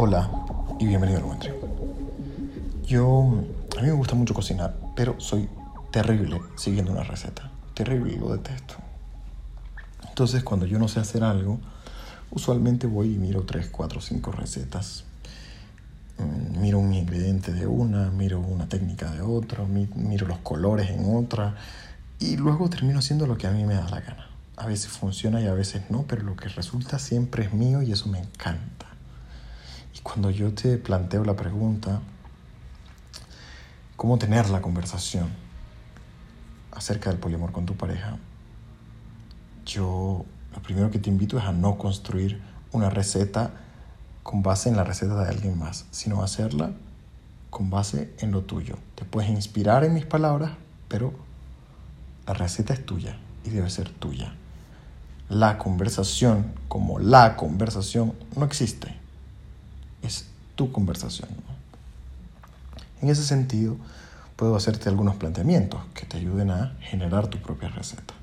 Hola y bienvenido al encuentro. Yo, a mí me gusta mucho cocinar, pero soy terrible siguiendo una receta. Terrible, lo detesto. Entonces, cuando yo no sé hacer algo, usualmente voy y miro 3, 4, 5 recetas. Mm, miro un ingrediente de una, miro una técnica de otra, miro los colores en otra y luego termino haciendo lo que a mí me da la gana. A veces funciona y a veces no, pero lo que resulta siempre es mío y eso me encanta. Cuando yo te planteo la pregunta, ¿cómo tener la conversación acerca del poliamor con tu pareja? Yo lo primero que te invito es a no construir una receta con base en la receta de alguien más, sino hacerla con base en lo tuyo. Te puedes inspirar en mis palabras, pero la receta es tuya y debe ser tuya. La conversación como la conversación no existe es tu conversación. En ese sentido, puedo hacerte algunos planteamientos que te ayuden a generar tu propia receta.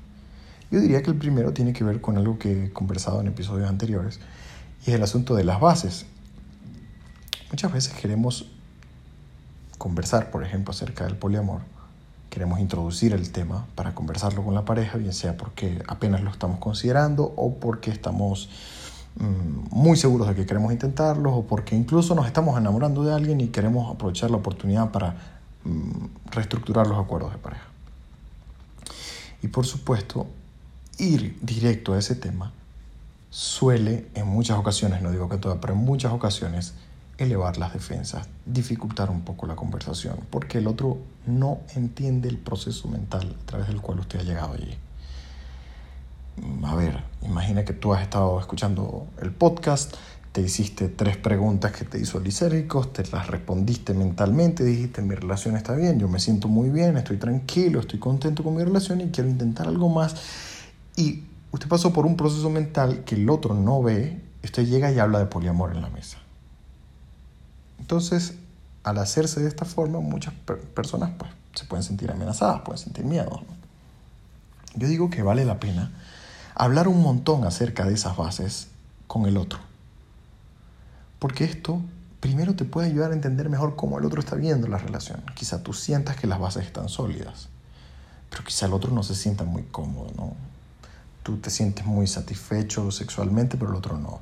Yo diría que el primero tiene que ver con algo que he conversado en episodios anteriores y es el asunto de las bases. Muchas veces queremos conversar, por ejemplo, acerca del poliamor. Queremos introducir el tema para conversarlo con la pareja, bien sea porque apenas lo estamos considerando o porque estamos muy seguros de que queremos intentarlos o porque incluso nos estamos enamorando de alguien y queremos aprovechar la oportunidad para mm, reestructurar los acuerdos de pareja. Y por supuesto, ir directo a ese tema suele en muchas ocasiones, no digo que todas, pero en muchas ocasiones elevar las defensas, dificultar un poco la conversación, porque el otro no entiende el proceso mental a través del cual usted ha llegado allí a ver, imagina que tú has estado escuchando el podcast, te hiciste tres preguntas que te hizo lisérgicos, te las respondiste mentalmente, dijiste mi relación está bien, yo me siento muy bien, estoy tranquilo, estoy contento con mi relación y quiero intentar algo más. Y usted pasó por un proceso mental que el otro no ve, usted llega y habla de poliamor en la mesa. Entonces, al hacerse de esta forma, muchas personas pues, se pueden sentir amenazadas, pueden sentir miedo. Yo digo que vale la pena hablar un montón acerca de esas bases con el otro. Porque esto primero te puede ayudar a entender mejor cómo el otro está viendo la relación. Quizá tú sientas que las bases están sólidas, pero quizá el otro no se sienta muy cómodo, ¿no? Tú te sientes muy satisfecho sexualmente, pero el otro no.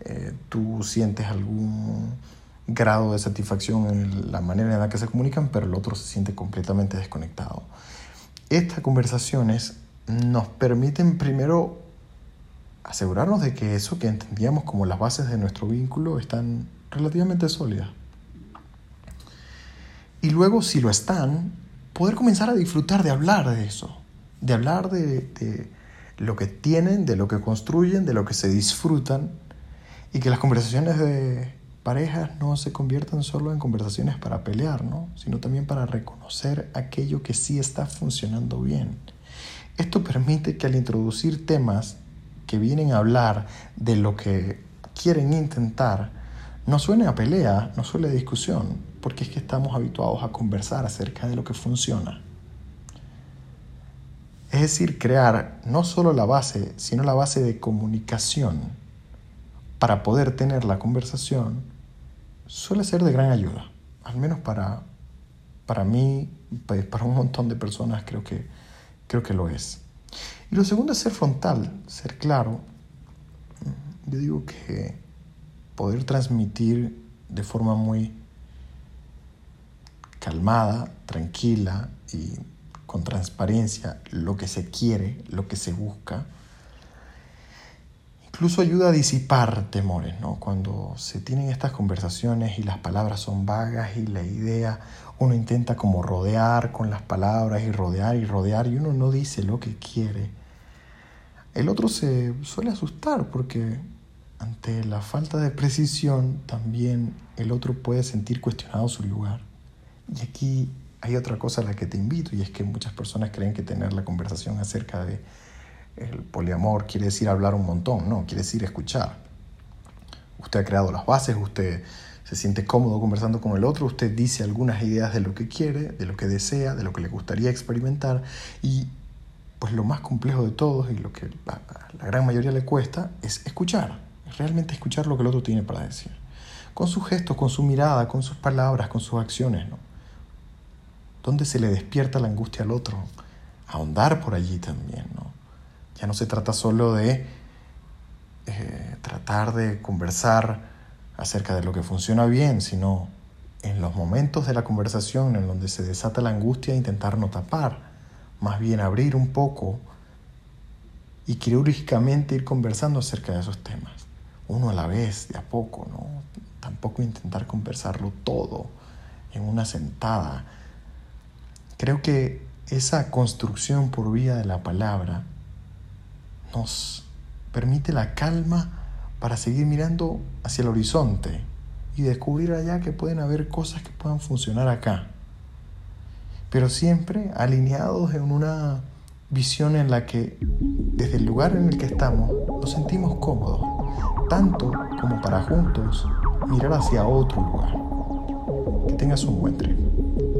Eh, tú sientes algún grado de satisfacción en la manera en la que se comunican, pero el otro se siente completamente desconectado. Estas conversaciones nos permiten primero asegurarnos de que eso que entendíamos como las bases de nuestro vínculo están relativamente sólidas. Y luego, si lo están, poder comenzar a disfrutar de hablar de eso, de hablar de, lo que tienen, de lo que construyen, de lo que se disfrutan, y que las conversaciones de parejas no se conviertan solo en conversaciones para pelear, ¿no? sino también para reconocer aquello que sí está funcionando bien esto permite que al introducir temas que vienen a hablar de lo que quieren intentar, no suene a pelea, no suele a discusión, porque es que estamos habituados a conversar acerca de lo que funciona. Es decir, crear no solo la base, sino la base de comunicación para poder tener la conversación suele ser de gran ayuda, al menos para, para mí, pues, para un montón de personas creo que Creo que lo es. Y lo segundo es ser frontal, ser claro. Yo digo que poder transmitir de forma muy calmada, tranquila y con transparencia lo que se quiere, lo que se busca, incluso ayuda a disipar temores, ¿no? Cuando se tienen estas conversaciones y las palabras son vagas y la idea uno intenta como rodear con las palabras y rodear y rodear y uno no dice lo que quiere. El otro se suele asustar porque ante la falta de precisión también el otro puede sentir cuestionado su lugar. Y aquí hay otra cosa a la que te invito y es que muchas personas creen que tener la conversación acerca de poliamor quiere decir hablar un montón, no, quiere decir escuchar. Usted ha creado las bases, usted se siente cómodo conversando con el otro, usted dice algunas ideas de lo que quiere, de lo que desea, de lo que le gustaría experimentar y pues lo más complejo de todos y lo que a la gran mayoría le cuesta es escuchar, realmente escuchar lo que el otro tiene para decir. con sus gestos, con su mirada, con sus palabras, con sus acciones, ¿no? ¿Dónde se le despierta la angustia al otro? Ahondar por allí también, ¿no? Ya no se trata solo de eh, tratar de conversar acerca de lo que funciona bien, sino en los momentos de la conversación en donde se desata la angustia, intentar no tapar, más bien abrir un poco y quirúrgicamente ir conversando acerca de esos temas, uno a la vez, de a poco, ¿no? Tampoco intentar conversarlo todo en una sentada. Creo que esa construcción por vía de la palabra nos permite la calma para seguir mirando hacia el horizonte y descubrir allá que pueden haber cosas que puedan funcionar acá. Pero siempre alineados en una visión en la que desde el lugar en el que estamos nos sentimos cómodos, tanto como para juntos mirar hacia otro lugar. Que tengas un buen tren.